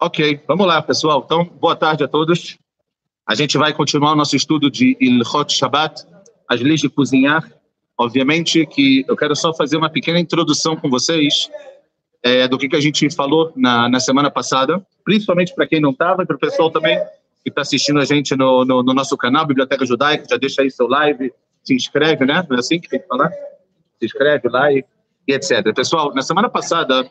Ok, vamos lá, pessoal. Então, boa tarde a todos. A gente vai continuar o nosso estudo de Ilhot Shabbat, as leis de cozinhar. Obviamente que eu quero só fazer uma pequena introdução com vocês é, do que, que a gente falou na, na semana passada, principalmente para quem não estava e para o pessoal também que está assistindo a gente no, no, no, nosso canal, Biblioteca Judaica, já deixa aí seu live, se inscreve, né? Não é assim que tem que falar? Se inscreve, like e etc. Pessoal, na semana passada,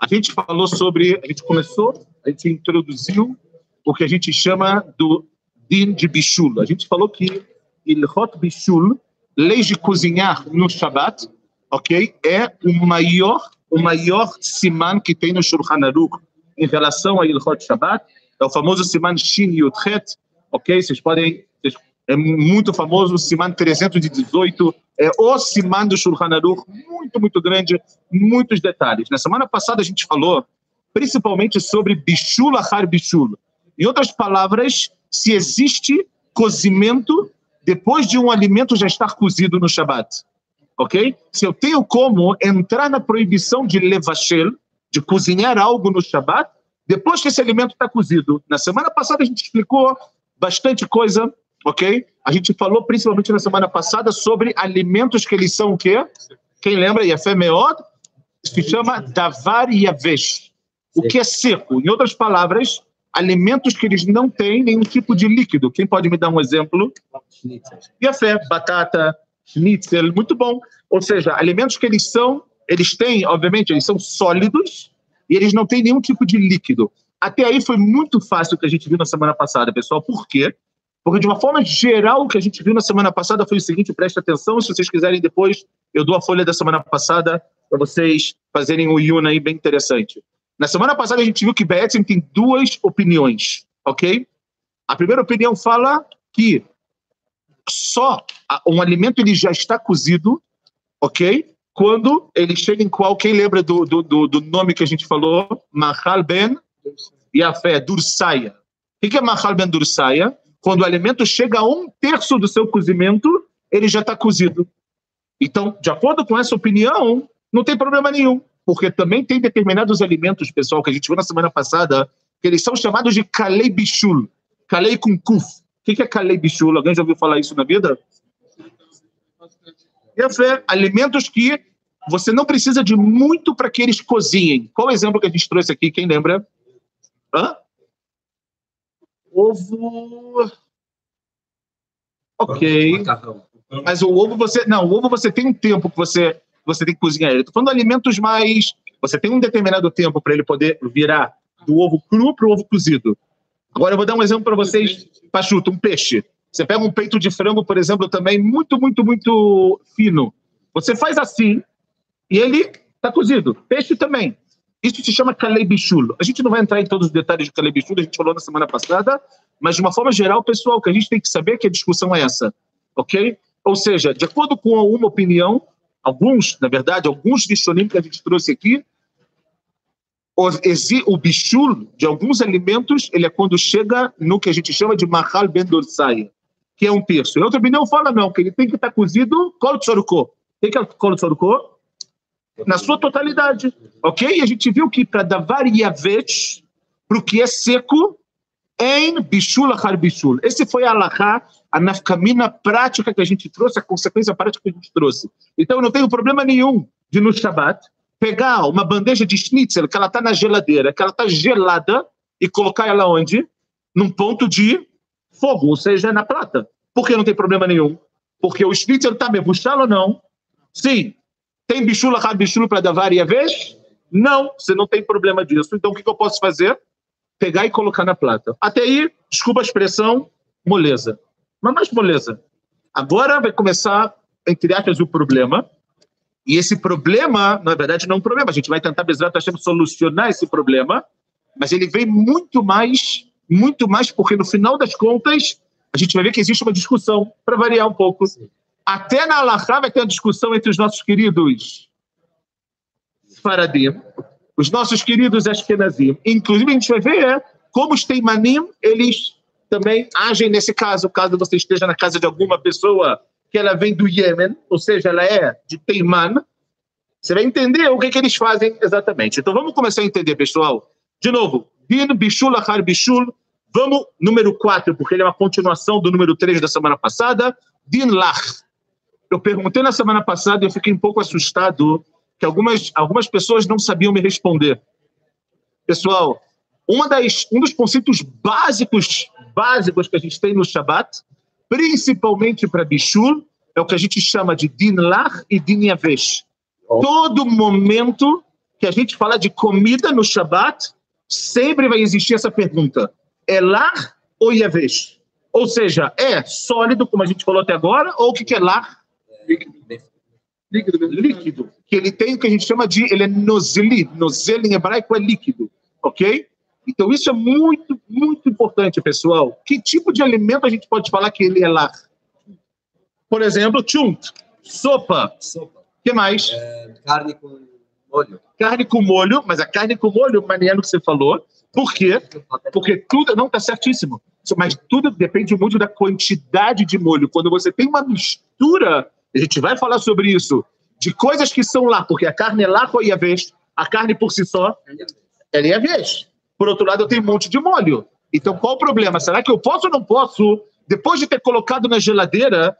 a gente falou sobre, a gente começou, a gente introduziu o que a gente chama do din de Bishul. A gente falou que Ilhot Bishul, lei de cozinhar no Shabat, ok? É o maior, o maior siman que tem no Shulchan Aruch em relação a Ilhot Shabat, é o famoso Siman Shin Yudchet, ok? Vocês podem, é muito famoso, Siman 318, é o Siman do Shulchan Aruch, muito, muito grande, muitos detalhes. Na semana passada a gente falou principalmente sobre Bishul Ahar Bishul. Em outras palavras, se existe cozimento depois de um alimento já estar cozido no Shabat. Ok? Se eu tenho como entrar na proibição de levashel, de cozinhar algo no Shabat, depois que esse alimento está cozido. Na semana passada a gente explicou bastante coisa, ok? A gente falou principalmente na semana passada sobre alimentos que eles são o quê? Quem lembra? Yafé Meod se chama Davar Yavesh. O que é seco? Em outras palavras, alimentos que eles não têm nenhum tipo de líquido. Quem pode me dar um exemplo? Yafé, batata, schnitzel, muito bom. Ou seja, alimentos que eles são, eles têm, obviamente, eles são sólidos, e eles não têm nenhum tipo de líquido. Até aí foi muito fácil o que a gente viu na semana passada, pessoal. Por quê? Porque de uma forma geral, o que a gente viu na semana passada foi o seguinte, preste atenção, se vocês quiserem depois, eu dou a folha da semana passada para vocês fazerem um Yuna aí bem interessante. Na semana passada a gente viu que Betzin tem duas opiniões, ok? A primeira opinião fala que só um alimento ele já está cozido, ok? quando ele chega em qual, quem lembra do, do, do nome que a gente falou? Mahal ben Yafé, Dursaya. O que é Mahal ben Dursaya? Quando o alimento chega a um terço do seu cozimento, ele já está cozido. Então, de acordo com essa opinião, não tem problema nenhum, porque também tem determinados alimentos, pessoal, que a gente viu na semana passada, que eles são chamados de Kalei Bishul. Kalei com Kuf. O que é Kalei Bishul? Alguém já ouviu falar isso na vida? Yafé, alimentos que você não precisa de muito para que eles cozinhem. Qual o exemplo que a gente trouxe aqui? Quem lembra? Hã? Ovo. Ok. Mas o ovo você. Não, o ovo você tem um tempo que você, você tem que cozinhar ele. Estou falando de alimentos mais. Você tem um determinado tempo para ele poder virar do ovo cru para o ovo cozido. Agora eu vou dar um exemplo para vocês, Pachuto, um peixe. Você pega um peito de frango, por exemplo, também muito, muito, muito fino. Você faz assim, e ele está cozido. Peixe também. Isso se chama Kalebichul. A gente não vai entrar em todos os detalhes de Kalebichul, a gente falou na semana passada, mas de uma forma geral, pessoal, o que a gente tem que saber é que a discussão é essa, ok? Ou seja, de acordo com uma opinião, alguns, na verdade, alguns Rishonim que a gente trouxe aqui, o, bichul de alguns alimentos, ele é quando chega no que a gente chama de mahal ben dorsai, que é um terço. E outra opinião fala não, que ele tem que estar cozido kol tzoruko. O que é kol tzoruko? Na sua totalidade, ok? E a gente viu que para davar yavet, para o que é seco, em bishul achar bishul. Esse foi a alahá, a nafkamina prática que a gente trouxe, a consequência prática que a gente trouxe. Então não tenho problema nenhum de no Shabat pegar uma bandeja de schnitzel que ela está na geladeira, que ela está gelada, e colocar ela onde? Num ponto de fogo, ou seja, na plata. Por que não tem problema nenhum? Porque o schnitzel está mebuchado ou não? Sim, tem bichula, rabichula para dar várias vezes? Não, você não tem problema disso. Então o que, que eu posso fazer? Pegar e colocar na plata. Até aí, desculpa a expressão, moleza. Mas mais moleza. Agora vai começar, entre aspas, o problema. E esse problema, na verdade, não é um problema. A gente vai tentar, Bezerra Hashem, solucionar esse problema. Mas ele vem muito mais, muito mais, porque no final das contas, a gente vai ver que existe uma discussão, para variar um pouco. Até na Alahá vai ter uma discussão entre os nossos queridos Faradim, os nossos queridos Ashkenazim. Inclusive, a gente vai ver é, como os Teimanim, eles também agem nesse caso, caso você esteja na casa de alguma pessoa que ela vem do Iêmen, ou seja, ela é de Teiman, você vai entender o que, que eles fazem exatamente. Então vamos começar a entender, pessoal. De novo, Din Bishul Achar Bishul. Vamos, número 4, porque ele é uma continuação do número 3 da semana passada. Din Lach. Eu perguntei na semana passada e eu fiquei um pouco assustado que algumas, algumas pessoas não sabiam me responder. Pessoal, uma das, um dos conceitos básicos, básicos que a gente tem no Shabat, principalmente para Bishul, é o que a gente chama de Din Lach e Din Yavesh. Todo momento que a gente fala de comida no Shabat, sempre vai existir essa pergunta: é lar ou Yavesh? Ou seja, é sólido, como a gente falou até agora, ou o que, que é lar? Líquido. Líquido. líquido. Que ele tem o que a gente chama de. Ele é nozeli. Nozel em hebraico é líquido. Ok? Então, isso é muito, muito importante, pessoal. Que tipo de alimento a gente pode falar que ele é lar? Por exemplo, chunt, sopa. Sopa. O que mais? É, carne com molho. Carne com molho, mas a carne com molho, Mariano, que você falou. Por quê? Porque tudo. Não, está certíssimo. Mas tudo depende muito da quantidade de molho. Quando você tem uma mistura, a gente vai falar sobre isso, de coisas que são lá, porque a carne é lá com a vez, a carne por si só, é a vez. Por outro lado, eu tenho um monte de molho. Então, qual o problema? Será que eu posso ou não posso, depois de ter colocado na geladeira,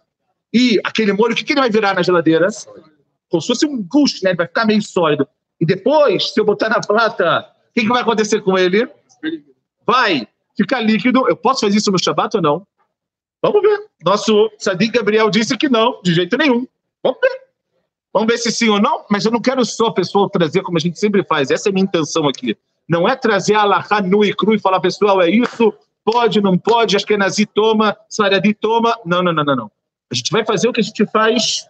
e aquele molho, o que, que ele vai virar na geladeira? Como se fosse um gusto, né? Ele vai ficar meio sólido. E depois, se eu botar na plata, o que, que vai acontecer com ele? Vai ficar líquido. Eu posso fazer isso no Shabat ou não? Vamos ver. Nosso Sadiq Gabriel disse que não, de jeito nenhum. Vamos ver. Vamos ver se sim ou não, mas eu não quero só, pessoal, trazer como a gente sempre faz. Essa é a minha intenção aqui. Não é trazer a Alahá nu e cru e falar, pessoal, é isso, pode, não pode, acho que é Nazi toma, Saradi toma. Não, não, não, não, não. A gente vai fazer o que a gente faz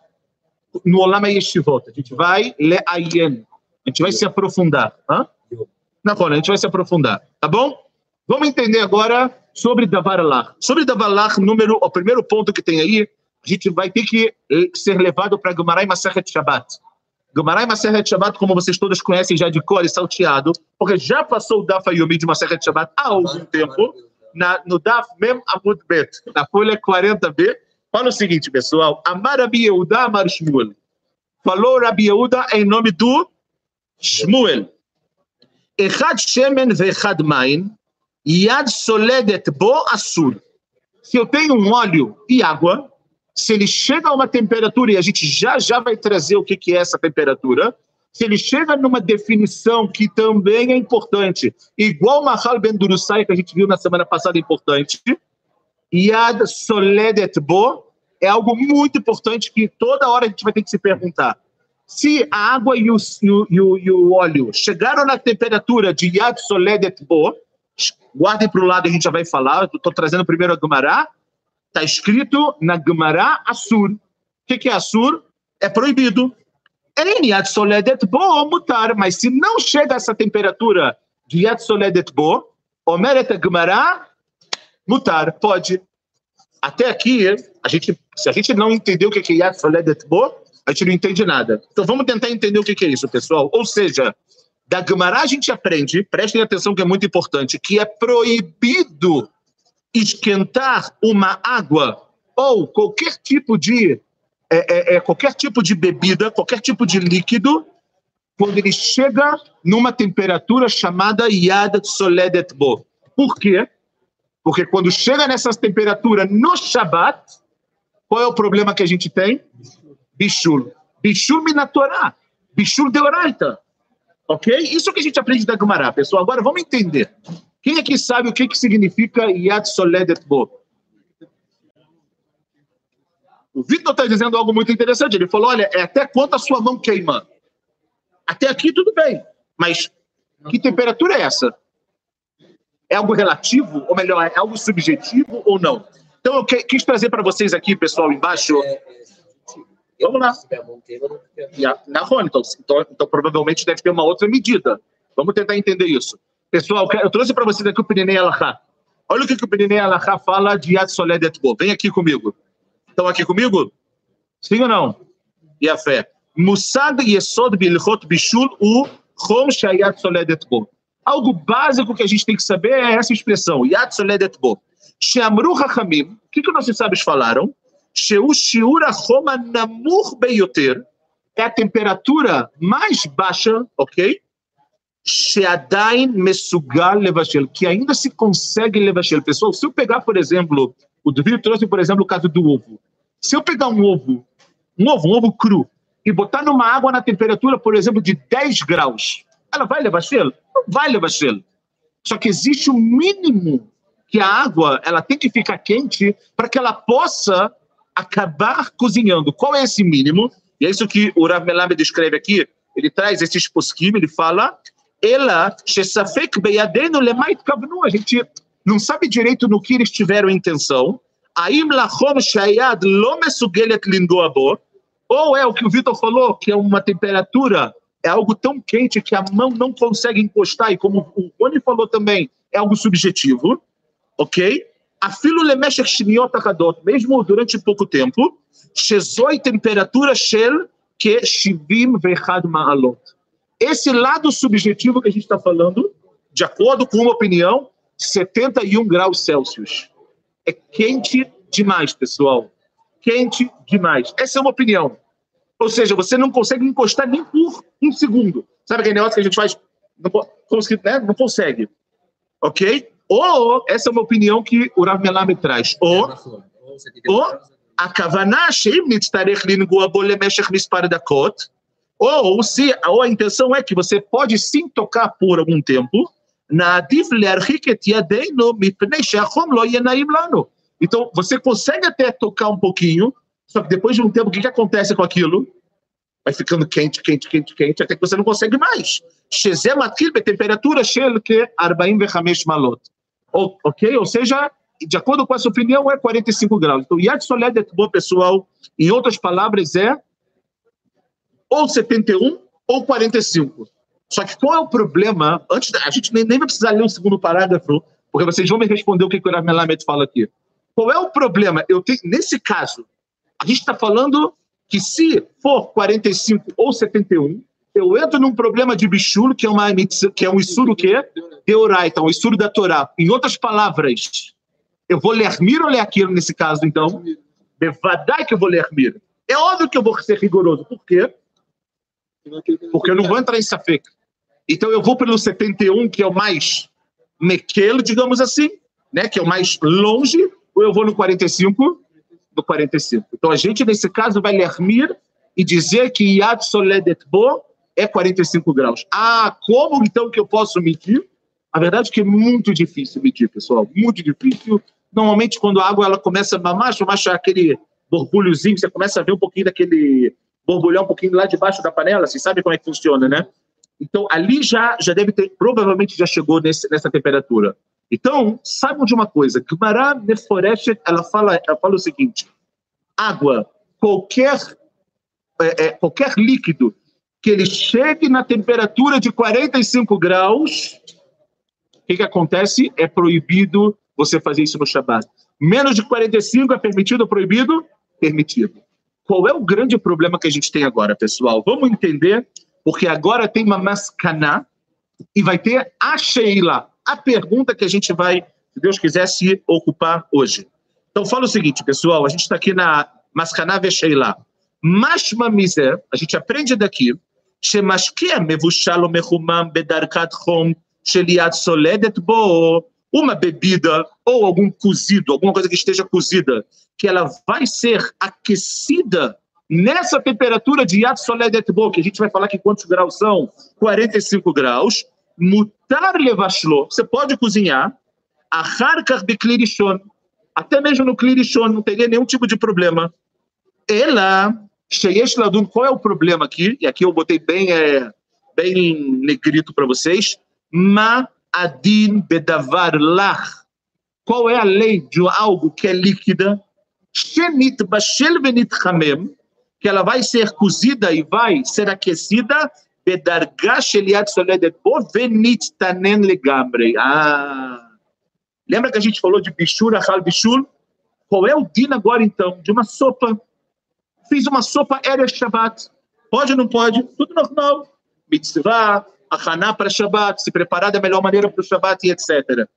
no Olam Yeshivot. A gente vai le'ayen. A gente vai se aprofundar. Hã? Na a gente vai se aprofundar. Tá bom? Vamos entender agora sobre Davar Sobre Davar número, o primeiro ponto que tem aí, a gente vai ter que ser levado para Gumarai Maseret Shabbat. Gumarai Maseret Shabbat, como vocês todos conhecem já de cor e salteado, porque já passou o Daf Yomi de Maseret Shabbat há algum tempo, na, no Daf Mem Amud Bet, na folha 40b, fala o seguinte, pessoal, Amar Rabi Yehuda Amar Shmuel. Falou Rabi Yehuda em nome do Shmuel. Echad Shemen ve'echad Main, Yad Soledet Bo Asur. Se eu tenho um óleo e água, se ele chega a uma temperatura, e a gente já já vai trazer o que, que é essa temperatura, se ele chega numa definição que também é importante, igual Mahal Ben Durusai, que a gente viu na semana passada, importante, Yad Soledet Bo, é algo muito importante que toda hora a gente vai ter que se perguntar. Se a água e o, e o, e o óleo chegaram na temperatura de Yad Soledet Bo, guardem para o lado, a gente já vai falar, estou trazendo primeiro a Gumará, Está escrito na Gemara Assur. O que, que é Assur? É proibido. Soledet Bo, mutar. Mas se não chega a essa temperatura de Yad Soledet Bo, Omeret Gemara, mutar. Pode. Até aqui, a gente, se a gente não entendeu o que é Yad Bo, a gente não entende nada. Então vamos tentar entender o que é isso, pessoal. Ou seja, da Gemara a gente aprende, prestem atenção que é muito importante, que é proibido esquentar uma água ou qualquer tipo de é, é, é, qualquer tipo de bebida, qualquer tipo de líquido, quando ele chega numa temperatura chamada Yad Soledet Bo. Por quê? Porque quando chega nessas temperaturas no Shabat, qual é o problema que a gente tem? Bishul. Bishul minatorá. Bishul deoraita. Ok? Isso que a gente aprende da Gumará, pessoal. Agora vamos entender. Quem aqui sabe o que, que significa Yad Soledet Bo? O Vitor está dizendo algo muito interessante. Ele falou: olha, é até quanto a sua mão queima. Até aqui tudo bem, mas que temperatura é essa? É algo relativo, ou melhor, é algo subjetivo ou não? Então eu quis trazer para vocês aqui, pessoal, embaixo. Vamos lá. Na então, então, então provavelmente deve ter uma outra medida. Vamos tentar entender isso. Pessoal, eu trouxe para vocês aqui o Pirinei Alachá. Olha o que, que o Pirinei Alachá fala de Yad Soledet Bo. Vem aqui comigo. Estão aqui comigo? Sim ou não? E a fé. Musag Yesod Bilchot Bishul U Chom Shayat Soledet Bo. Algo básico que a gente tem que saber é essa expressão, Yad Soledet Bo. Sheamru Hachamim, o que, que nossos sábios falaram? Namur Beyoter é a temperatura mais baixa, ok? Mesugal que ainda se consegue Levashel. Pessoal, se eu pegar, por exemplo, o Duvido trouxe, por exemplo, o caso do ovo. Se eu pegar um ovo, um ovo, um ovo cru, e botar numa água na temperatura, por exemplo, de 10 graus, ela vai Levashel? Não vai levar cheiro. Só que existe o um mínimo que a água ela tem que ficar quente para que ela possa acabar cozinhando. Qual é esse mínimo? E é isso que o Rav Melamed descreve aqui. Ele traz esses posquim, ele fala, ela kavnu. A gente não sabe direito no que eles tiveram intenção. Shayad. Ou é o que o Vitor falou, que é uma temperatura, é algo tão quente que a mão não consegue encostar, e como o Rony falou também, é algo subjetivo, ok? Afilo lemeshech shniot achadot, mesmo durante pouco tempo, shel que shivim vechad ma'alot. Esse lado subjetivo que a gente está falando, de acordo com uma opinião, 71 graus Celsius. É quente demais, pessoal. Quente demais. Essa é uma opinião. Ou seja, você não consegue encostar nem por um segundo. Sabe aquele negócio que a gente faz? Não, né? não consegue. Ok? Ou, essa é uma opinião que o Rav Melah me traz, ou, ou a Kavaná Sheim Bole ou, se, ou a intenção é que você pode sim tocar por algum tempo, então, você consegue até tocar um pouquinho, só que depois de um tempo, o que, que acontece com aquilo? Vai ficando quente, quente, quente, quente, até que você não consegue mais. Temperatura que ke 45 malot. Ok? Ou seja, de acordo com essa opinião, é 45 graus. Então, Yad Soled é bom, pessoal. Em outras palavras, é ou 71 ou 45. Só que qual é o problema? Antes, a gente nem, nem vai precisar ler o segundo parágrafo, porque vocês vão me responder o que o Melamed fala aqui. Qual é o problema? Eu tenho, nesse caso, a gente está falando que se for 45 ou 71, eu entro num problema de bichulo, que é, uma, que é um estudo que Deoraita, um estudo da Torá. Em outras palavras, eu vou ler mir ou ler aquilo nesse caso, então? Bevadai que eu vou ler mir. É óbvio que eu vou ser rigoroso. Por quê? Porque eu não vou entrar em Safek. Então eu vou pelo 71, que é o mais mequelo, digamos assim, né? que é o mais longe, ou eu vou no 45? No 45. Então a gente, nesse caso, vai ler mir e dizer que Yad Soledet Bo é 45 graus. Ah, como então que eu posso medir? A verdade é que é muito difícil medir, pessoal, muito difícil. Normalmente, quando a água ela começa a mamar, chamar aquele borbulhozinho, você começa a ver um pouquinho daquele borbulhar um pouquinho lá debaixo da panela, você sabe como é que funciona, né? Então, ali já, já deve ter, provavelmente já chegou nesse, nessa temperatura. Então, saibam de uma coisa, Gemara Meforeshet, ela fala, ela fala o seguinte, água, qualquer, é, é, qualquer líquido que ele chegue na temperatura de 45 graus, o que, que acontece? É proibido você fazer isso no Shabat. Menos de 45 é permitido ou proibido? Permitido. Qual é o grande problema que a gente tem agora, pessoal? Vamos entender, porque agora tem uma mascaná e vai ter a Sheila, a pergunta que a gente vai, se Deus quiser, se ocupar hoje. Então fala o seguinte, pessoal, a gente está aqui na mascaná Vesheila. Mashma miser, a gente aprende daqui, שמשקיע מבושל ומחומם בדרכת חום של יד סולדת בו uma bebida ou algum cozido, alguma coisa que esteja cozida, que ela vai ser aquecida nessa temperatura de Yad Soledet Bo, que a gente vai falar que quantos graus são? 45 graus. Mutar levashlo, você pode cozinhar. Acharkar beklirishon, até mesmo no klirishon, não teria nenhum tipo de problema. Ela, sheyesh ladun, qual é o problema aqui? E aqui eu botei bem, é, bem negrito para vocês. Ma adin bedavar lach. Qual é a lei de algo que é líquida? Shenit bashel venit hamem, que ela vai ser cozida e vai ser aquecida bedarga sheliat soledet bo venit tanen legamre. Ah, lembra que a gente falou de bichur, achal bichur? Qual é o din agora então de uma sopa? Fiz uma sopa Erev Shabbat. Pode ou não pode? Tudo normal. Mitzvah, achaná para Shabbat, se preparar da melhor maneira para o Shabbat e etc. O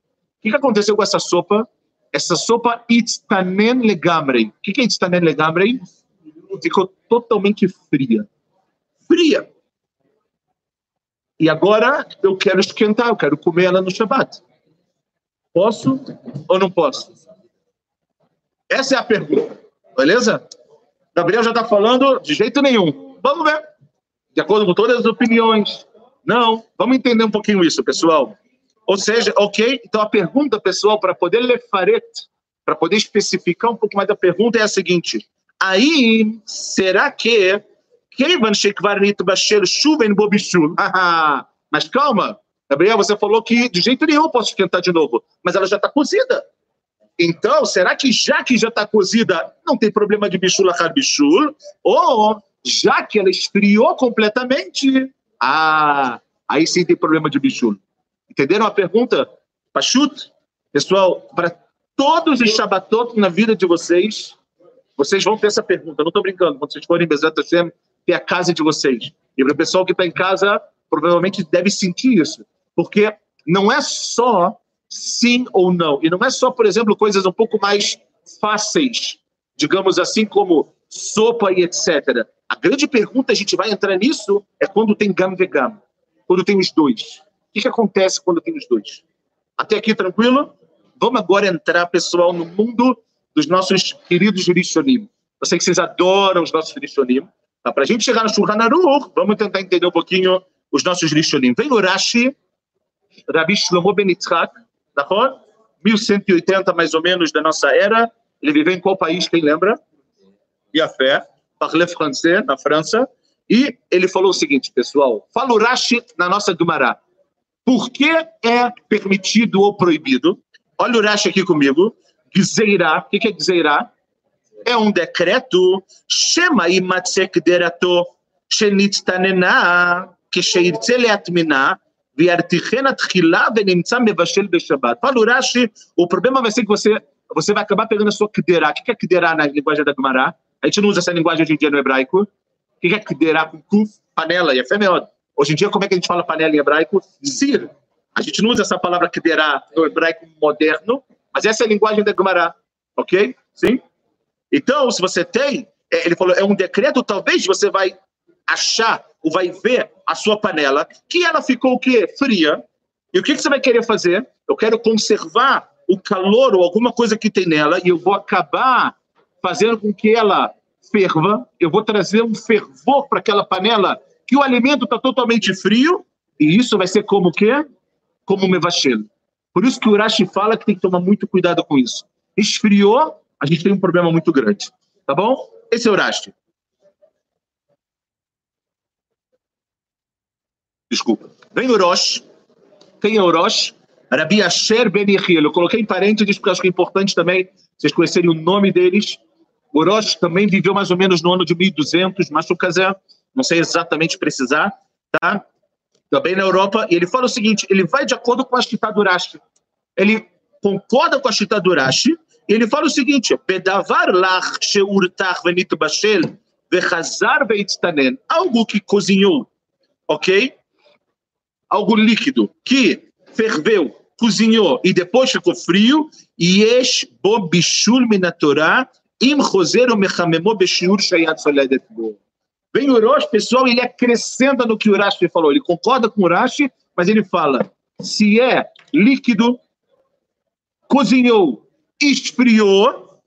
que, que aconteceu com essa sopa? Essa sopa itztanen legamrei. O que, que é itztanen legamrei? Ficou totalmente fria. Fria. e agora eu quero esquentar, eu quero comer ela no Shabat. Posso ou não posso? Essa é a pergunta, beleza? Gabriel já está falando de jeito nenhum. Vamos ver. De acordo com todas as opiniões. Não. Vamos entender um pouquinho isso, pessoal. Ou seja, ok, então a pergunta, pessoal, para poder lefaret, para poder especificar um pouco mais da pergunta, é a seguinte: aí, será que Keivan Shekvarnit Bashel Shuven Bobishul? Mas calma, Gabriel, você falou que de jeito nenhum eu posso esquentar de novo, mas ela já está cozida. Então, será que já que já está cozida, não tem problema de bichul achar? Ou já que ela esfriou completamente, ah, aí sim tem problema de bichul. Entenderam a pergunta? Pachut? Pessoal, para todos os Shabbatot na vida de vocês, vocês vão ter essa pergunta. Não estou brincando. Quando vocês forem em Bezat Hashem, ter a casa de vocês. E para o pessoal que está em casa, provavelmente deve sentir isso. Porque não é só sim ou não. E não é só, por exemplo, coisas um pouco mais fáceis, digamos assim, como sopa e etc. A grande pergunta, a gente vai entrar nisso, é quando tem gam vegam. Quando tem os dois. O que, que acontece quando tem os dois? Até aqui tranquilo? Vamos agora entrar, pessoal, no mundo dos nossos queridos Rishonim. Eu sei que vocês adoram os nossos Rishonim. Tá? Para a gente chegar no Shulchan Aruch, vamos tentar entender um pouquinho os nossos Rishonim. Vem o Rashi, Rabi Shlomo Ben Yitzhak, Nahor? 1180 mais ou menos da nossa era. Ele viveu em qual país, quem lembra? Yafé, Parle Français, na França. E ele falou o seguinte, pessoal. Fala o Rashi na nossa Gumará. Por que é permitido ou proibido? Olha o Rashi aqui comigo. Gzeirá. O que é Gzeirá? É um decreto. chama imatzek derato shenittanena que leatminah Viartichena Tchilá Venemtsá Mevashel Beshabat. Fala Urashi, o problema vai ser que você, você vai acabar pegando a sua Kderá. O que é Kderá na linguagem da Gumará? A gente não usa essa linguagem hoje em dia no hebraico. O que é Kderá com Panela, É é femeod. Hoje em dia, como é que a gente fala panela em hebraico? Zir. A gente não usa essa palavra Kderá no hebraico moderno, mas essa é a linguagem da Gumará. Ok? Sim? Então, se você tem, ele falou, é um decreto, talvez você vai achar ou vai ver a sua panela, que ela ficou o quê? Fria. E o que, que você vai querer fazer? Eu quero conservar o calor ou alguma coisa que tem nela e eu vou acabar fazendo com que ela ferva, eu vou trazer um fervor para aquela panela que o alimento está totalmente frio, e isso vai ser como o quê? Como um mevachelo. Por isso que o Urashi fala que tem que tomar muito cuidado com isso. Esfriou, a gente tem um problema muito grande. Tá bom? Esse é o Urashi. Desculpa. Vem o Rosh. Quem é o Rosh? Rabi Asher Ben Yehiel. Eu coloquei em parênteses porque acho que é importante também vocês conhecerem o nome deles. O Rosh também viveu mais ou menos no ano de 1200, Mashukazer, não sei exatamente precisar, tá? Também na Europa. E ele fala o seguinte, ele vai de acordo com a Shita Durashi. Ele concorda com a Shita Durashi e ele fala o seguinte, Pedavar lach sheurtach venit bashel vechazar. Algo que cozinhou, ok? Algo líquido que ferveu, cozinhou e depois ficou frio, yesh bo bishul min Torá, im choser mechamemo beshiur shayat soledet bo. Vem o Urash, pessoal, ele acrescenta no que o Urash falou. Ele concorda com o Urash, mas ele fala, se é líquido, cozinhou, esfriou,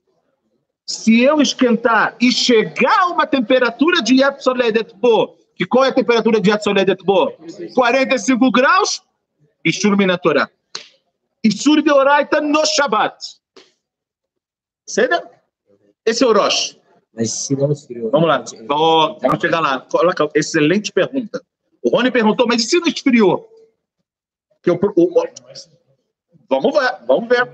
se eu esquentar e chegar a uma temperatura de Yatsoledet Bo, que qual é a temperatura de Yatsoledet Bo? 45 graus, Ishur Minatorá. Ishur de Oraita no Shabbat. Certo? Esse é o Rosh. Mas se não esfriou. Vamos lá, oh, vamos chegar lá. Coloca, excelente pergunta. O Rony perguntou, mas e se não esfriou? Que eu, o, o, vamos ver, vamos ver.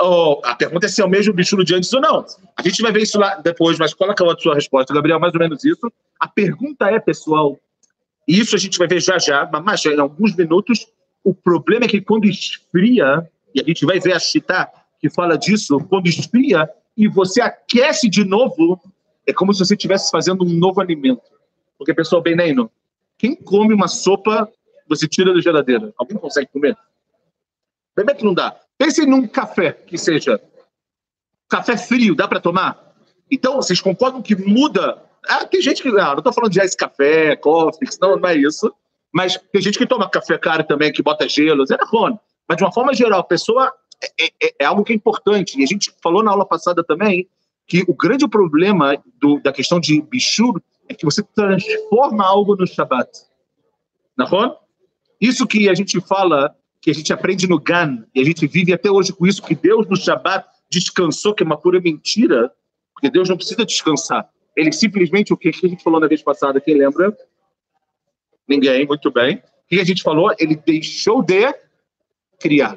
Oh, a pergunta é se é o mesmo bicho de antes ou não. A gente vai ver isso lá depois, mas qual é a sua resposta, Gabriel? Mais ou menos isso. A pergunta é, pessoal, e isso a gente vai ver já já, mas em alguns minutos, o problema é que quando esfria, e a gente vai ver a Chita que fala disso, quando esfria e você aquece de novo, é como se você estivesse fazendo um novo alimento. Porque, pessoal, bem Neino, quem come uma sopa, você tira da geladeira. Alguém consegue comer? Bem que não dá. Pense num café que seja café frio, dá para tomar? Então, vocês concordam que muda ah, tem gente que. Não, não estou falando de ice café, coffee, não, não é isso. Mas tem gente que toma café caro também, que bota gelo, é bom. Mas de uma forma geral, a pessoa é, é, é, algo que é importante. E a gente falou na aula passada também que o grande problema do, da questão de bichur é que você transforma algo no Shabbat. Não Isso que a gente fala, que a gente aprende no Gan, e a gente vive até hoje com isso, que Deus no Shabbat descansou, que é uma pura mentira, porque Deus não precisa descansar. Ele simplesmente, o que a gente falou na vez passada, quem lembra? Ninguém, muito bem. O que a gente falou? Ele deixou de criar.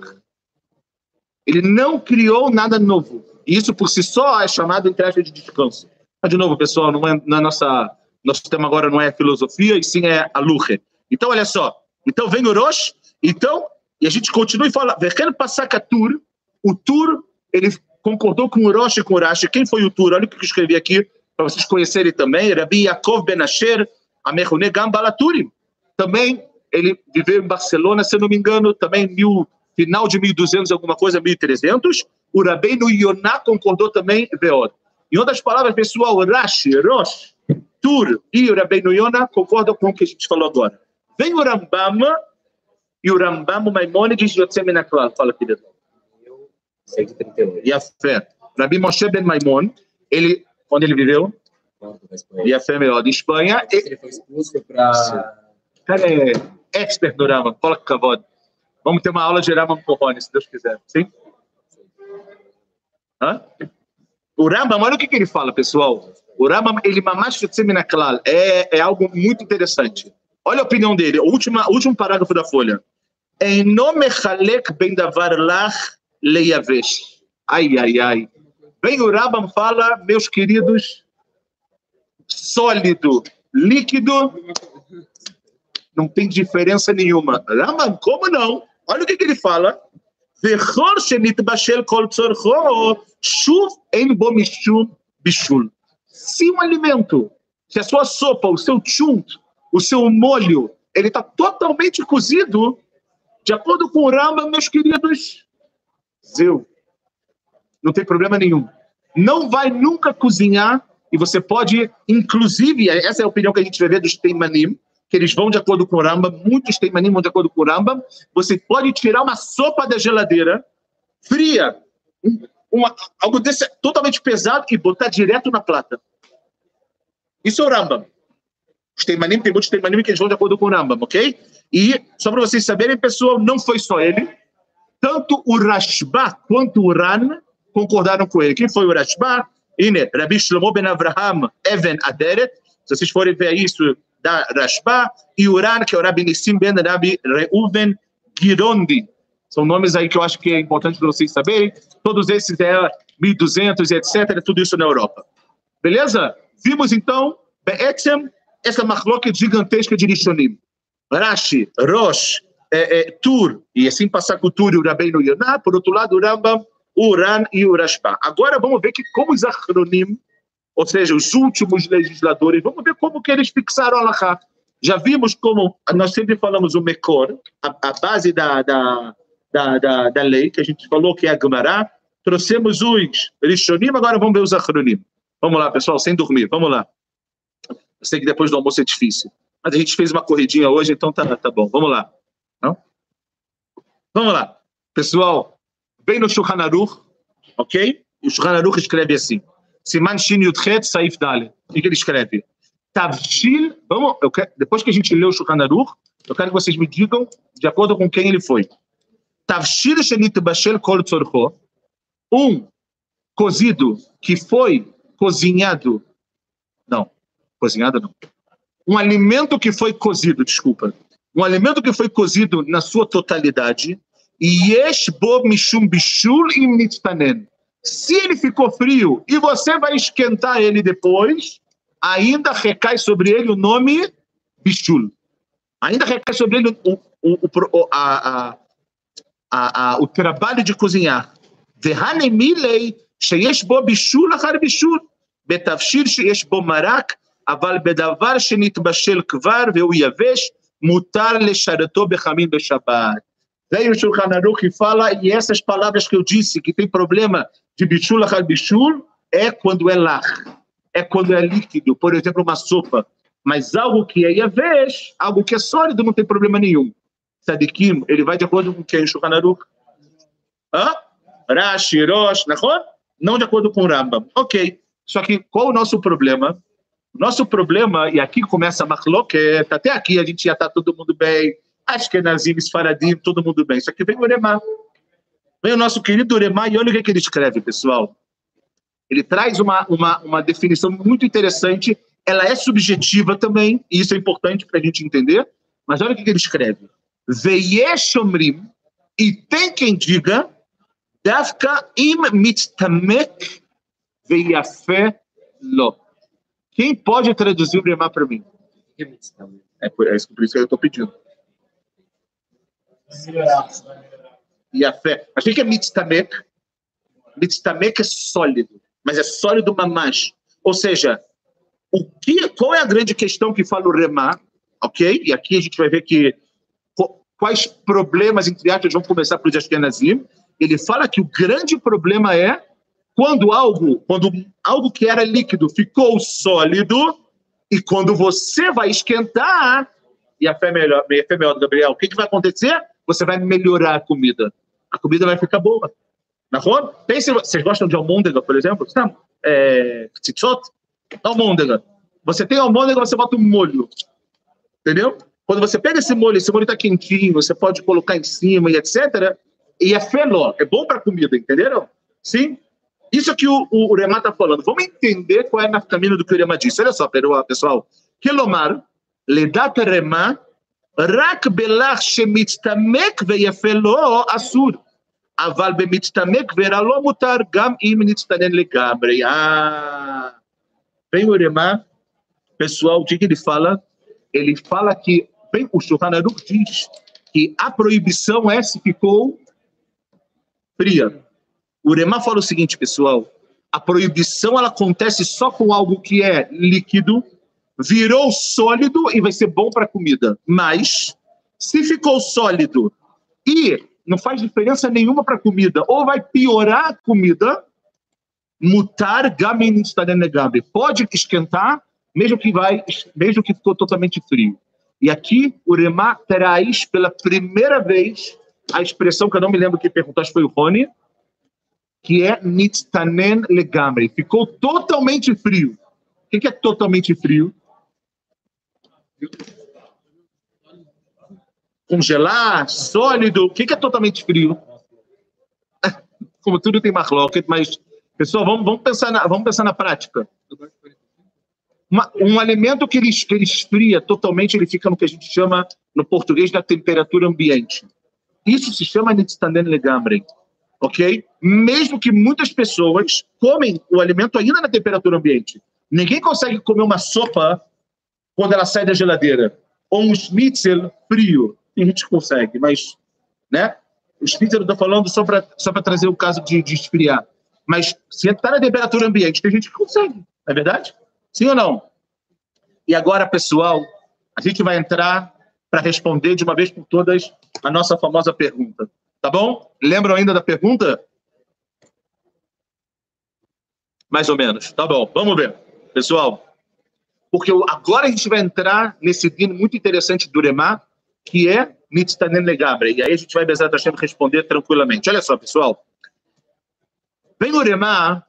Ele não criou nada novo. Isso por si só é chamado entre aspas de descanso. Mas, de novo, pessoal, não é, nossa, nosso tema agora não é filosofia, e sim é a luche. Então, olha só. Então, vem o Rosh, então, e a gente continua e fala, Vechen Passaka Tur, o Tur, ele concordou com o Rosh e com o Rashi. Quem foi o Tur? Olha o que eu escrevi aqui, para vocês conhecerem também. Rabi Yaakov Ben Asher, Amechune Gambalaturim. Também, ele viveu em Barcelona, se não me engano, também mil, final de 1200, alguma coisa, 1300. O Rabbeinu Yonah concordou também, Veod. Em outras palavras, pessoal, Rashi, Rosh, Tur e o Rabbeinu Yonah concordam com o que a gente falou agora. Vem o Rambam e o Rambam, o Maimonides e o Tseminaklal. Fala, querido. 138. E a fé. Rabi Moshe Ben Maimon, ele, quando ele viveu? E a fé melhor, em Espanha. Ele foi expulso para... Cara, é expert no Rambam. Fala com Kavod. Vamos ter uma aula de Rambam Corrone, se Deus quiser. Sim? Hã? O Rambam, olha o que, que ele fala, pessoal. O Rambam, ele mamash klal. É, é algo muito interessante. Olha a opinião dele, o último, o último parágrafo da folha. Eino mechalek ben davar lach leyavesh. Ai, ai, ai. Bem, o Rambam fala, meus queridos, sólido, líquido, não tem diferença nenhuma. Rambam, como não? Olha o que, que ele fala. וכל שנתבשל כל צורכו, שוב אין בו משום בישול. Se um alimento, se a sua sopa, o seu chunt, o seu molho, ele está totalmente cozido, de acordo com o Rambam, meus queridos, zeu. Não tem problema nenhum. Não vai nunca cozinhar, e você pode, inclusive, essa é a opinião que a gente vai ver dos Teimanim, que eles vão de acordo com o Ramba, muitos têm mania vão de acordo com o Ramba. Você pode tirar uma sopa da geladeira, fria, uma, algo desse totalmente pesado e botar direto na plata. Isso é o Rambam. Os Teimanim, tem muitos Teimanim que eles vão de acordo com o Rambam, ok? E, só para vocês saberem, pessoal, não foi só ele. Tanto o Rashba quanto o Ran concordaram com ele. Quem foi o Rashba? Ine, Rabbi Shlomo ben Avraham Even Aderet. Se vocês forem ver isso, da Rashba, e Uran, que é o Rabi Nissim ben Rabi Reuven Girondi. São nomes aí que eu acho que é importante para vocês saberem. Todos esses é 1200 e etc. Tudo isso na Europa. Beleza? Vimos então, Be'etzem, essa marloca gigantesca de Rishonim. Rashi, Rosh, é, é, Tur, e assim passar com Tur e o Rabbeinu Yonah. Por outro lado, o Rambam, Uran e o Rashba. Agora vamos ver que como os acronim ou seja, os últimos legisladores, vamos ver como que eles fixaram a Allahá. Já vimos como, nós sempre falamos o Mekor, a, a base da, da, da, da, da lei, que a gente falou que é a Gemara, trouxemos os Rishonim, agora vamos ver os Achronim. Vamos lá, pessoal, sem dormir, vamos lá. Eu sei que depois do almoço é difícil, mas a gente fez uma corridinha hoje, então tá, tá bom, vamos lá. Não? Vamos lá. Pessoal, vem no Shulchan Aruch, ok? O Shulchan Aruch escreve assim, Siman Shin Yudchet Saif Dale. O que ele escreve? Tavshil, vamos, quero, depois que a gente leu o Shulchan Aruch, eu quero que vocês me digam de acordo com quem ele foi. Tavshil Shenit Bashel Kol Tzorcho, um cozido que foi cozinhado, cozinhado não, um alimento que foi cozido, desculpa, um alimento que foi cozido na sua totalidade, Yesh Bo Mishum Bishul Im Nitpanen, se ele ficou frio e você vai esquentar ele depois, ainda recai sobre ele o nome bichul. Ainda recai sobre ele o, o, o, a, a, a, o trabalho de cozinhar. והנמילei שיש בו בישול אחר בישול, בתבשיל שיש בו מרק, אבל בדבר שנתבשל כבר והוא יבש, מותר לשרתו בחמין בשבת. Vem o Shulchan Aruch e fala, e essas palavras que eu disse, que tem problema de bichul al bichul, é quando é lar, é quando é líquido. Por exemplo, uma sopa. Mas algo que é Yavesh, algo que é sólido, não tem problema nenhum. Sadikim, ele vai de acordo com quem? Shulchan Aruch? Hã? Rashi, Rosh, não de acordo com o Rambam. Ok. Só que qual o nosso problema? Nosso problema, e aqui começa a Mahloket, até aqui a gente já está todo mundo bem, acho que é Nazim, Faradim, todo mundo bem. Só que vem o Uremá. Vem o nosso querido Uremá e olha o que, é que ele escreve, pessoal. Ele traz uma, uma, uma definição muito interessante, ela é subjetiva também, e isso é importante para a gente entender, mas olha o que, que ele escreve. Veyeshomrim, e tem quem diga, Davka im mitstamek veyafe lo. Quem pode traduzir o Bremá para mim? É por, é por isso que eu estou pedindo. E a fé. Mas o que é mitztamek? Mitztamek é sólido, mas é sólido mamás. Ou seja, o que, qual é a grande questão que fala o Remá? Ok? E aqui a gente vai ver que quais problemas, entre aspas, vão começar para os Ashkenazim. Ele fala que o grande problema é quando algo, quando algo que era líquido ficou sólido e quando você vai esquentar, e a fé melhor, a fé melhor, Gabriel, o que, que vai acontecer? Você vai melhorar a comida. A comida vai ficar boa. Na rua, pense, vocês gostam de almôndega, por exemplo? É, tzitzot? Almôndega. Você tem almôndega, você bota um molho. Entendeu? Quando você pega esse molho, esse molho está quentinho, você pode colocar em cima e etc. E é fenol, é bom para comida, entenderam? Sim? Isso que o, o, o Remá está falando. Vamos entender qual é a caminho do que o Remá disse. Olha só, pessoal. Kilomar, ledat Remá, rak belach shemitztamek ויפה לו אסור, אבל במצטמק ורע mutar gam im אם נצטנן לגמרי. Ah, vem o Remá, pessoal, o que ele fala? Ele fala que, bem, o Shulchan Aruch diz que a proibição é se ficou fria. O Uremá fala o seguinte, pessoal: a proibição ela acontece só com algo que é líquido, virou sólido e vai ser bom para comida. Mas, se ficou sólido e não faz diferença nenhuma para comida, ou vai piorar a comida, mutar gamin negável. Pode esquentar, mesmo que vai, mesmo que ficou totalmente frio. E aqui o Remá traz pela primeira vez a expressão que eu não me lembro que perguntou, acho que foi o Rony, que é nitztanen legamre. Ficou totalmente frio. O que é totalmente frio? Congelar, sólido. O que é totalmente frio? Como tudo tem marlocket, mas, pessoal, vamos, vamos, pensar, na, vamos pensar na prática. Uma, um alimento que ele, que ele esfria totalmente, ele fica no que a gente chama, no português, da temperatura ambiente. Isso se chama nitztanen legamre ok? Mesmo que muitas pessoas comem o alimento ainda na temperatura ambiente. Ninguém consegue comer uma sopa quando ela sai da geladeira. Ou um schnitzel frio. Tem gente consegue, mas, né? O schnitzel eu estou falando só para só trazer o caso de, de esfriar. Mas se está na temperatura ambiente, tem gente consegue, não é verdade? Sim ou não? E agora, pessoal, a gente vai entrar para responder de uma vez por todas a nossa famosa pergunta. Tá bom? Lembram ainda da pergunta? Mais ou menos. Tá bom. Vamos ver. Pessoal, porque agora a gente vai entrar nesse dino muito interessante do Remá, que é Nitztanen Legabre. E aí a gente vai, Bezat Hashem, responder tranquilamente. Olha só, pessoal. Vem o Remá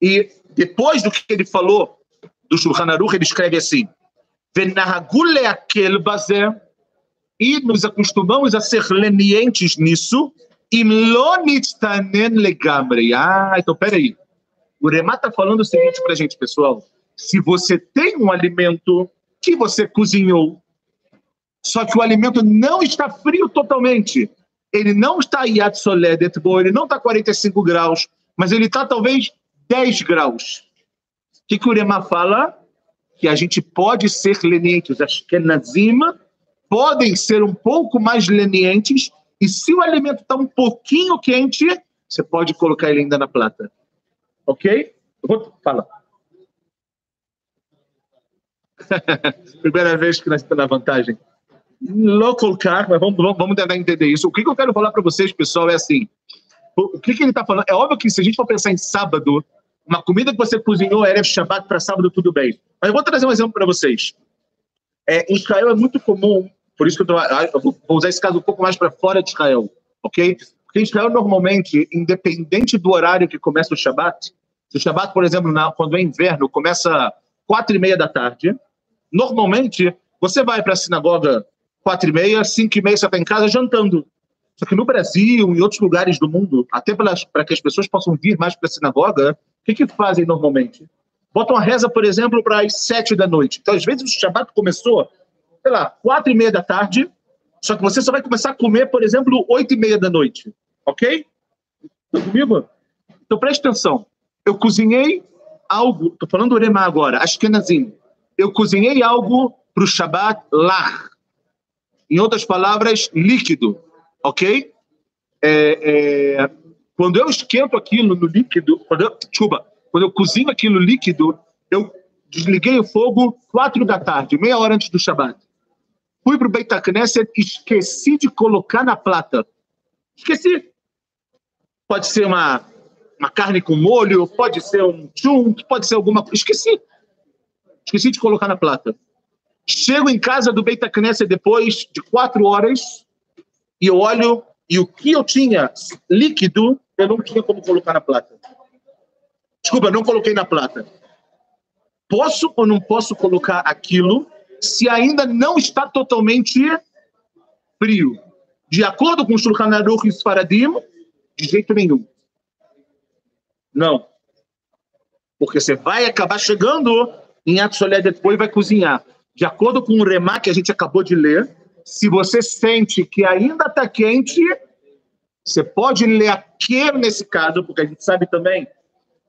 e depois do que ele falou do Shulchan Aruch, ele escreve assim: Venahagule aquel bazer e nos acostumamos a ser lenientes nisso, legamre. Ah, então peraí. O Remá está falando o seguinte para a gente, pessoal. Se você tem um alimento que você cozinhou, só que o alimento não está frio totalmente, ele não está yad soledet, ele não está 45 graus, mas ele está talvez 10 graus. O que, que o Remá fala? Que a gente pode ser lenientes. Ashkenazim podem ser um pouco mais lenientes e se o alimento está um pouquinho quente, você pode colocar ele ainda na plata. Ok? Vou falar. Primeira vez que nós estamos na vantagem. Local car, mas vamos, vamos tentar entender isso. O que, que eu quero falar para vocês, pessoal, é assim. O que, que ele está falando? É óbvio que se a gente for pensar em sábado, uma comida que você cozinhou era Shabbat para sábado, tudo bem. Mas eu vou trazer um exemplo para vocês. É, em Israel é muito comum, por isso que eu, ah, eu vou usar esse caso um pouco mais para fora de Israel, ok? Porque Israel, normalmente, independente do horário que começa o Shabat, se o Shabat, por exemplo, na, quando é inverno, começa quatro e meia da tarde, normalmente você vai para a sinagoga quatro e meia, cinco e meia, você está em casa jantando. Só que no Brasil, em outros lugares do mundo, até para que as pessoas possam vir mais para a sinagoga, o que, que fazem normalmente? Botam a reza, por exemplo, para as sete da noite. Então, às vezes, o Shabat começou, sei lá, quatro e meia da tarde, só que você só vai começar a comer, por exemplo, oito e meia da noite. Ok? Está comigo? Então, preste atenção. Eu cozinhei algo, estou falando do Rema agora, Ashkenazim. Eu cozinhei algo para o Shabat lá. Em outras palavras, líquido. Ok? É, é, quando eu esquento aquilo no líquido, quando eu, desculpa, quando eu cozinho aquilo líquido, eu desliguei o fogo quatro da tarde, meia hora antes do Shabat. Fui para o Beit Knesset, esqueci de colocar na plata. Esqueci. Pode ser uma, uma carne com molho, pode ser um chunk, pode ser alguma coisa. Esqueci. Esqueci de colocar na plata. Chego em casa do Beit Knesset depois de quatro horas e eu olho e o que eu tinha líquido eu não tinha como colocar na plata. Desculpa, não coloquei na plata. Posso ou não posso colocar aquilo se ainda não está totalmente frio? De acordo com o Shulchan Aruch e Sfaradim, de jeito nenhum. Não. Porque você vai acabar chegando em Atsolé depois vai cozinhar. De acordo com o Remá que a gente acabou de ler, se você sente que ainda está quente, você pode ler aquele nesse caso, porque a gente sabe também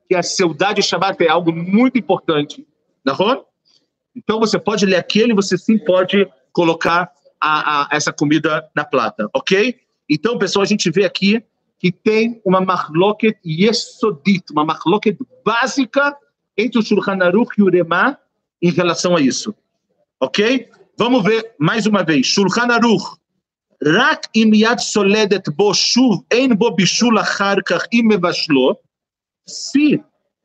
que a saudade Shabbat é algo muito importante, não? Então você pode ler aquele, você sim pode colocar a, a, essa comida na plata, ok? Então, pessoal, a gente vê aqui que tem uma marloket yesodit, uma marloket básica entre o Shulchan Aruch e o Remá em relação a isso, ok? Vamos ver mais uma vez. Shulchan Aruch רק אם יד סולדת בו שוב, אין בו בישול אחר כך, אם מבשלו, se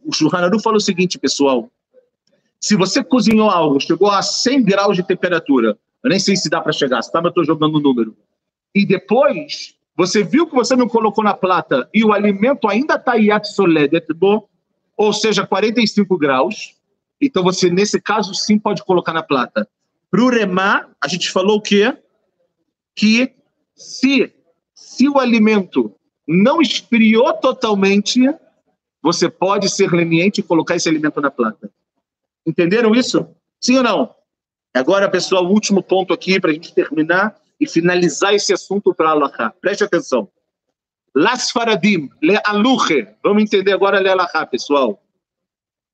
o Shulchan Aruch fala o seguinte, pessoal, se você cozinhou algo, chegou a 100 graus de temperatura, eu nem sei se dá para chegar, se tá, eu estou jogando o número, e depois você viu que você não colocou na plata e o alimento ainda está yat soledet, ou seja, 45 graus, então você, nesse caso, sim pode colocar na plata. Para o remar, a gente falou o quê? que se, se o alimento não esfriou totalmente, você pode ser leniente e colocar esse alimento na planta. Entenderam isso? Sim ou não? Agora, pessoal, o último ponto aqui para a gente terminar e finalizar esse assunto para Allah. Preste atenção. Las Faradim, le aluche. Vamos entender agora le alahá, pessoal.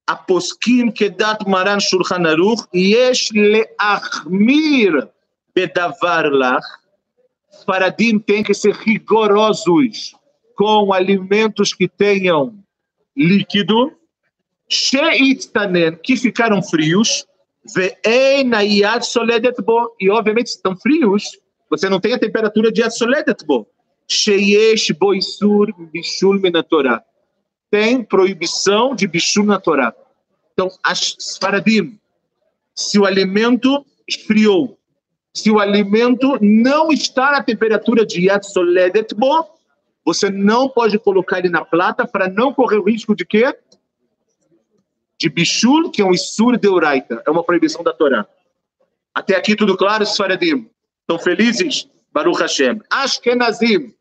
הפוסקים כדת מרן שולחן ערוך, יש להחמיר בדבר לך, Faradim tem que ser rigorosos com alimentos que tenham líquido, sheitstanen, que ficaram frios, e obviamente estão frios, você não tem a temperatura de soledetbo. Sheyesh boisur bishul minatorá. Tem proibição de bishul na Torá. Então, as se o alimento esfriou, se o alimento não está na temperatura de Yad Soledetbo, você não pode colocar ele na plata para não correr o risco de quê? De bichul, que é um isur de uraita, é uma proibição da Torá. Até aqui tudo claro, Sfaradim? Estão felizes? Baruch Hashem. Ashkenazim.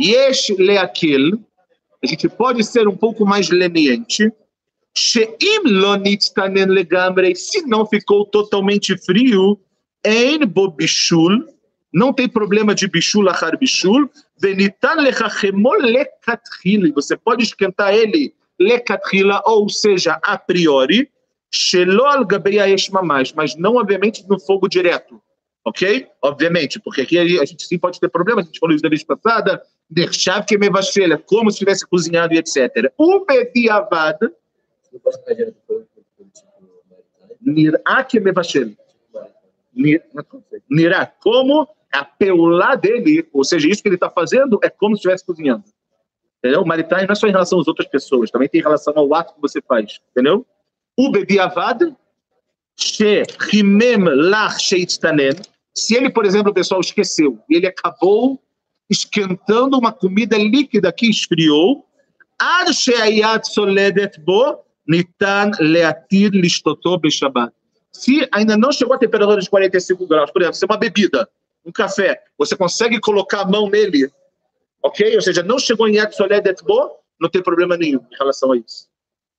Yesh leakil. A gente pode ser um pouco mais leniente. Sheim lonit tanen legamre. Se não ficou totalmente frio, Ein bo bishul, não tem problema de bishul achar bishul, venitan lechachemol lekatchila, você pode esquentar ele lekatchila, ou seja, a priori, shelo al mamash, mas não obviamente no fogo direto, ok? Obviamente, porque aqui a gente sim pode ter problemas, a gente falou isso da vez passada, deixar que me vasselha, como se tivesse cozinhado e etc. O bediavad, nirá que me vasselha. Nirá, como a peulá dele, ou seja, isso que ele está fazendo é como se estivesse cozinhando. Entendeu? O maritain não é só em relação às outras pessoas, também tem em relação ao ato que você faz. Entendeu? O bebi avad, Shehimem lach sheitztanen. Se ele, por exemplo, o pessoal esqueceu e ele acabou esquentando uma comida líquida que esfriou, sheayat soledet bo nitan leatir beshabat. Se ainda não chegou a temperatura de 45 graus, por exemplo, se é uma bebida, um café, você consegue colocar a mão nele, ok? Ou seja, não chegou em yat soledet bo, não tem problema nenhum em relação a isso.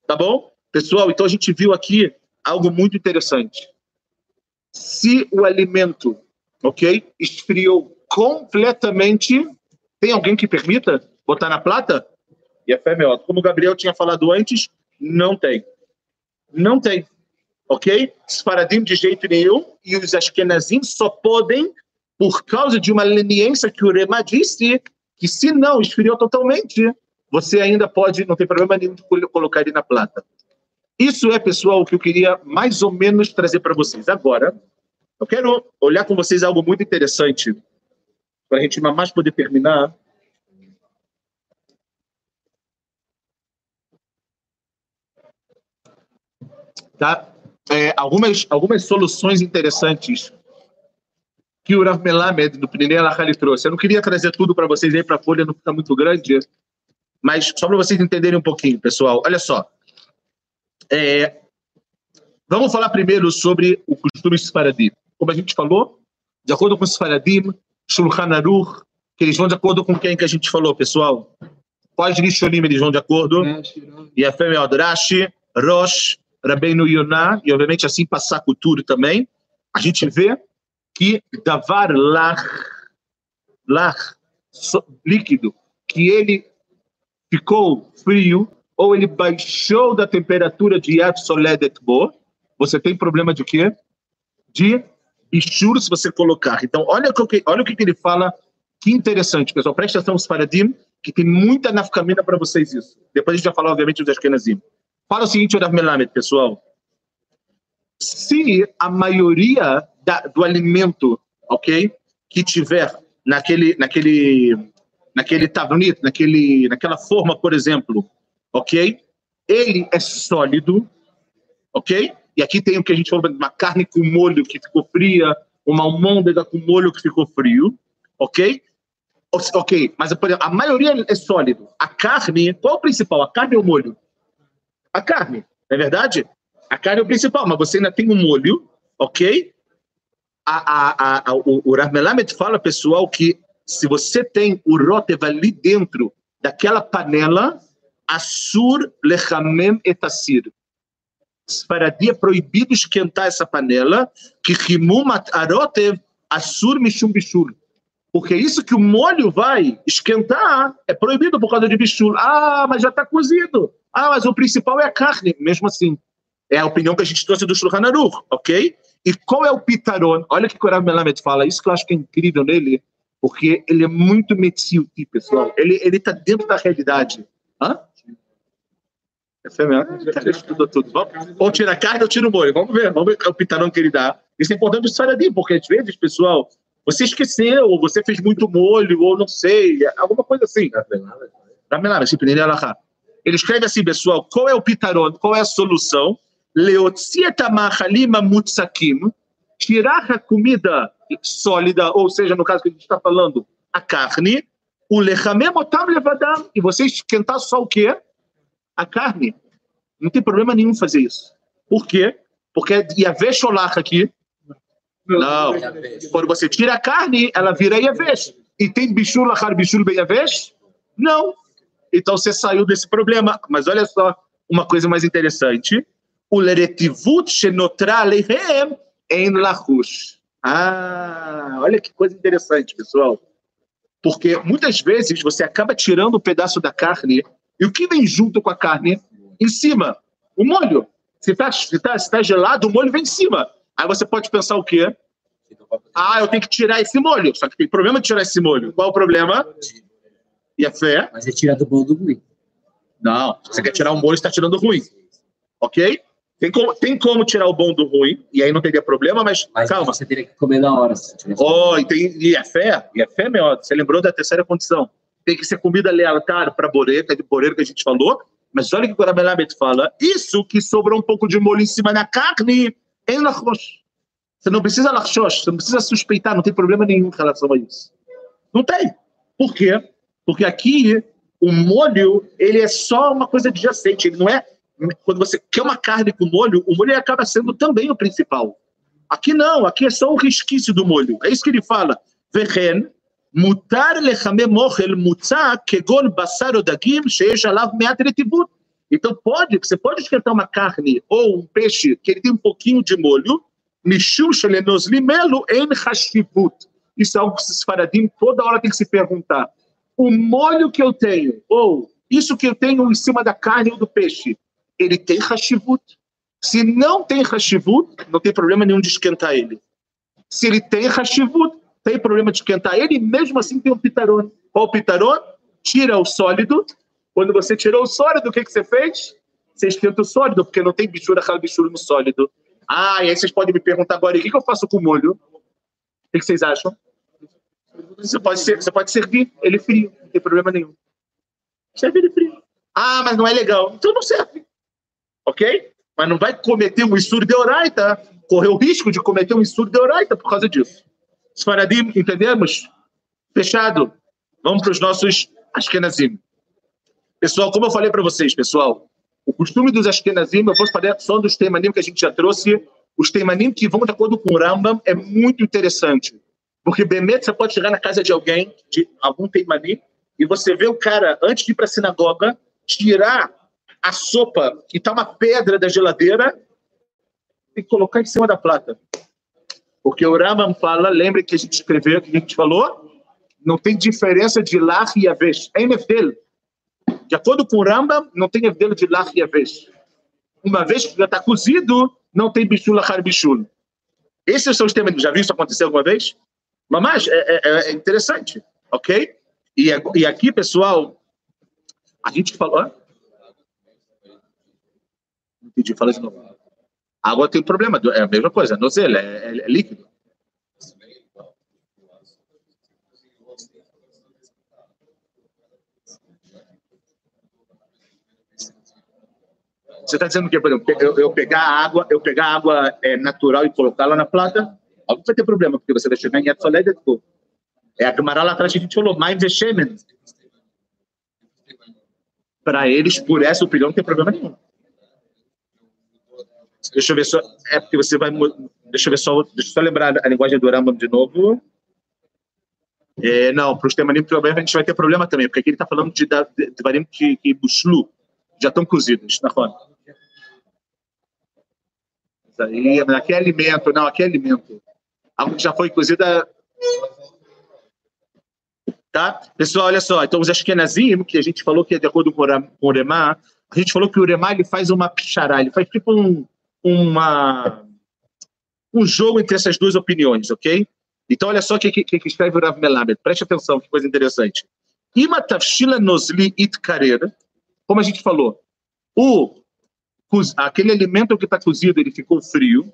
Tá bom? Pessoal, então a gente viu aqui algo muito interessante. Se o alimento, ok, esfriou completamente, tem alguém que permita botar na plata? E a fé melhor. Como o Gabriel tinha falado antes, não tem. Não tem. Ok? Sfaradim de jeito nenhum e os Ashkenazim só podem por causa de uma leniência que o Rema disse que se não esfriou totalmente, você ainda pode, não tem problema nenhum de colocar ele na plata. Isso é, pessoal, o que eu queria mais ou menos trazer para vocês. Agora, eu quero olhar com vocês algo muito interessante, para a gente mais poder terminar. Tá? É, algumas, algumas soluções interessantes que o Rav Melamed, do Pnei Alachali, trouxe. Eu não queria trazer tudo para vocês aí, para a folha não ficar muito grande, mas só para vocês entenderem um pouquinho, pessoal. Olha só. É, vamos falar primeiro sobre o costume Sfaradim. Como a gente falou, de acordo com o Sfaradim, Shulchan Aruch, que eles vão de acordo com quem que a gente falou, pessoal? Quais Rishonim eles vão de acordo? E a Fêmea Rashi, Rosh, Rabbeinu Yonah, e obviamente assim passar cultura também. A gente vê que Davar Lach, Lach, líquido, que ele ficou frio, ou ele baixou da temperatura de Yad Soledet Bo, você tem problema de quê? De bichur se você colocar. Então, olha o que, olha o que ele fala, que interessante, pessoal. Presta atenção os paradigmas, que tem muita nafkamina para vocês isso. Depois a gente vai falar, obviamente, dos Ashkenazim. Fala o seguinte, Orav Melamed, pessoal. Se a maioria da, do alimento, ok, que tiver naquele, naquele, naquele tablito, naquele, naquela forma, por exemplo, ok? Ele é sólido, ok? E aqui tem o que a gente falou, uma carne com molho que ficou fria, uma almôndega com molho que ficou frio, ok? Ok, mas a maioria é sólido. A carne, qual é o principal? A carne ou o molho? A carne, não é verdade? A carne é o principal, mas você ainda tem um molho, ok? A, a, a, o, o fala, pessoal, que se você tem o rotev ali dentro daquela panela, Assur lechamem etasir. Faradi é proibido esquentar essa panela, que rimum arotev assur mishum bishul. Porque isso que o molho vai esquentar é proibido por causa de bishul. Ah, mas já está cozido. Ah, mas o principal é a carne. Mesmo assim, é a opinião que a gente trouxe do Shulchan Aruch, ok? E qual é o pitaron? Olha o que o Rav Melamed fala, isso que eu acho que é incrível nele, porque ele é muito metziuti, pessoal. Ele está dentro da realidade. Hã? Essa é mesmo. Ele estuda tudo. Vamos, ou tira a carne ou tira o molho. Vamos ver. Vamos ver o pitarão que ele dá. Isso é importante para o porque às vezes, pessoal, você esqueceu, ou você fez muito molho, ou não sei, alguma coisa assim. Ele escreve assim, pessoal, qual é o pitarão, qual é a solução? Mutsakim, tirar a comida sólida, ou seja, no caso que a gente está falando, a carne, o lechamem otam levadam, e você esquentar só o quê? a carne. Não tem problema nenhum fazer isso. Por quê? Porque Yahvé Sholach aqui. Não. Quando você tira a carne, ela vira Yahvé. E tem Bishul Lachar Bishul Beyavesh? Não. Então você saiu desse problema. Mas olha só uma coisa mais interessante. Leretivut Shenotra Leihem em Lachush. Ah, olha que coisa interessante, pessoal. Porque muitas vezes você acaba tirando um pedaço da carne e o que vem junto com a carne? Em cima, o molho. Se está se tá, se tá gelado, o molho vem em cima. Aí você pode pensar o quê? Ah, eu tenho que tirar esse molho. Só que tem problema de tirar esse molho. Qual o problema? E a fé? Mas é tirar do bom do ruim. Não, você quer tirar o molho, está tirando ruim. Ok? Tem como, tem como tirar o bom do ruim, e aí não teria problema, mas, mas calma. Você teria que comer na hora. oh, e, tem, e a fé? E a fé, meu, você lembrou da terceira condição tem que ser comida lealtar para boreca, de boreca que a gente falou, mas olha o que o Rabelabet fala, isso que sobrou um pouco de molho em cima da carne, em lachrosh. Você não precisa lachrosh, você não precisa suspeitar, não tem problema nenhum em relação a isso. Não tem. Por quê? Porque aqui o molho, ele é só uma coisa adjacente, ele não é quando você quer uma carne com molho, o molho acaba sendo também o principal. Aqui não, aqui é só o resquício do molho. É isso que ele fala. Vechen, mutar lechamem mochel mutza kegon basar odagim alav meat. Então pode, você pode esquentar uma carne ou um peixe que ele tem um pouquinho de molho, mishum shelenos limelo en hashivut. Isso é algo que os faradim toda hora tem que se perguntar. O molho que eu tenho, ou isso que eu tenho em cima da carne ou do peixe, ele tem hashivut? Se não tem hashivut, não tem problema nenhum de esquentar ele. Se ele tem hashivut, tem problema de esquentar ele, mesmo assim tem um pitaron. Qual o pitaron? Tira o sólido. Quando você tirou o sólido, o que, que você fez? Você esquenta o sólido, porque não tem bichura, bichura no sólido. Ah, e aí vocês podem me perguntar agora, o que, que eu faço com o molho? O que, que vocês acham? Você pode, ser, você pode servir ele frio, não tem problema nenhum. Serve ele frio. Ah, mas não é legal. Então não serve. Ok? Mas não vai cometer um isur de oraita, correr o risco de cometer um isur de oraita por causa disso. Os faradim, entendemos? Fechado. Vamos para os nossos Ashkenazim. Pessoal, como eu falei para vocês, pessoal, o costume dos Ashkenazim, eu vou falar só dos temanim que a gente já trouxe, os temanim que vão de acordo com o Rambam, é muito interessante. Porque, Bemet, você pode chegar na casa de alguém, de algum temanim, e você vê o cara, antes de ir para a sinagoga, tirar a sopa, que está uma pedra da geladeira, e colocar em cima da plata. Porque o Rambam fala, lembre que a gente escreveu, que a gente falou, não tem diferença de lar e avesh. É nefdel. De acordo com o Rambam, não tem nefdel de lar e avesh. Uma vez que já está cozido, não tem bichul, lachar bichul. Esses são os temas. Já viu isso acontecer alguma vez? Mas é, é, é interessante, ok? E, e aqui, pessoal, a gente falou. Entendi, fala de novo. Água tem problema, é a mesma coisa, nozelha, é, é, é líquido. Você está dizendo que, por exemplo, eu, eu, pegar água, eu pegar água é, natural e colocá-la na plata, Óbvio vai ter problema, porque você vai chegar em Etzoled É a Gemara lá atrás que a gente falou, mais Veshemen. Para eles, por essa opinião, não tem problema nenhum. Deixa eu ver só. É porque você vai. Deixa eu ver só. Deixa eu só lembrar a linguagem do Rambam de novo. É, não, para os temanim problema a gente vai ter problema também, porque aqui ele está falando de, de, de varim que, que bushlu, já estão cozidos, na roda. Aqui é alimento, não, aqui é alimento algo que já foi cozida. Tá? Pessoal, olha só. Então, os Ashkenazim, que a gente falou que é de acordo com o a gente falou que o Remá ele faz uma pichará, ele faz tipo um, uma, um jogo entre essas duas opiniões, ok? Então, olha só o que, que, que, escreve o Rav Melamed. Preste atenção, que coisa interessante. Como a gente falou, o, aquele alimento que está cozido, ele ficou frio.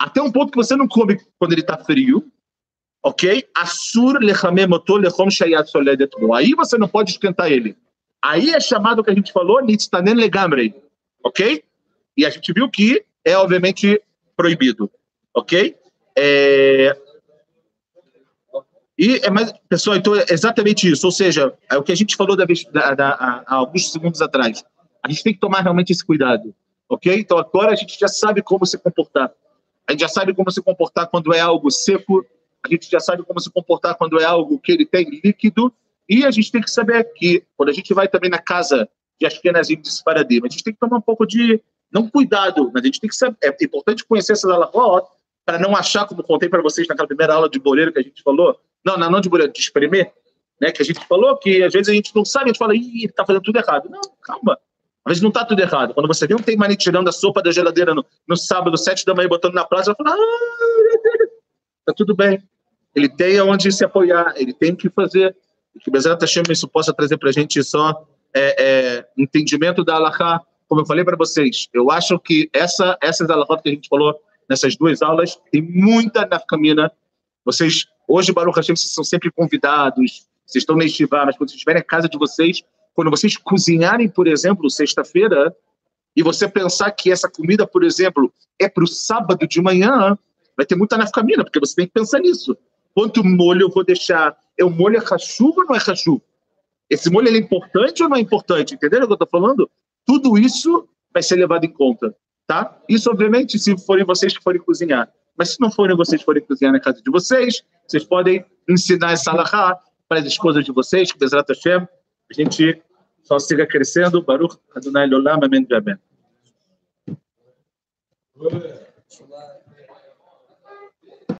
Até um ponto que você não come quando ele está frio, ok? Shayat Aí você não pode esquentar ele. Aí é chamado que a gente falou, nitztanen legamrei, ok? E a gente viu que é obviamente proibido, ok? É... E é mais, pessoal, então é exatamente isso. Ou seja, é o que a gente falou da, da, da, há alguns segundos atrás. A gente tem que tomar realmente esse cuidado, ok? Então agora a gente já sabe como se comportar. A gente já sabe como se comportar quando é algo seco, a gente já sabe como se comportar quando é algo que ele tem líquido, e a gente tem que saber que, quando a gente vai também na casa de Ashkenazim de Sfaradim, a gente tem que tomar um pouco de, não cuidado, mas a gente tem que saber, é importante conhecer essas alahot, para não achar, como contei para vocês naquela primeira aula de boleiro que a gente falou, não, não, não de boleiro, de espremer, né, que a gente falou que às vezes a gente não sabe, a gente fala, ih, está fazendo tudo errado. Não, calma, às vezes não está tudo errado. Quando você vê um teimani tirando a sopa da geladeira no, no sábado, sete da manhã, botando na praça, fala, ah, tá tudo bem. Ele tem aonde se apoiar, ele tem o que fazer. Que Bezerra Hashem isso possa trazer para a gente só é, é, entendimento da Allahá. Como eu falei para vocês, eu acho que essa, essas Allahá que a gente falou nessas duas aulas, tem muita nafkamina. Vocês, hoje, Baruch Hashem, vocês são sempre convidados, vocês estão na Estivá, mas quando vocês estiverem em casa de vocês, quando vocês cozinharem, por exemplo, sexta-feira, e você pensar que essa comida, por exemplo, é para o sábado de manhã, vai ter muita nafcamina, porque você tem que pensar nisso. Quanto molho eu vou deixar? É o molho é rachuva ou não é rachuva? Esse molho é importante ou não é importante? Entenderam o que eu estou falando? Tudo isso vai ser levado em conta, tá? Isso, obviamente, se forem vocês que forem cozinhar. Mas se não forem vocês que forem cozinhar na casa de vocês, vocês podem ensinar essa alahá para as esposas de vocês, que Bezrat Hashem, a gente só siga crescendo. Baruch Adonai Lolam, amém, amém.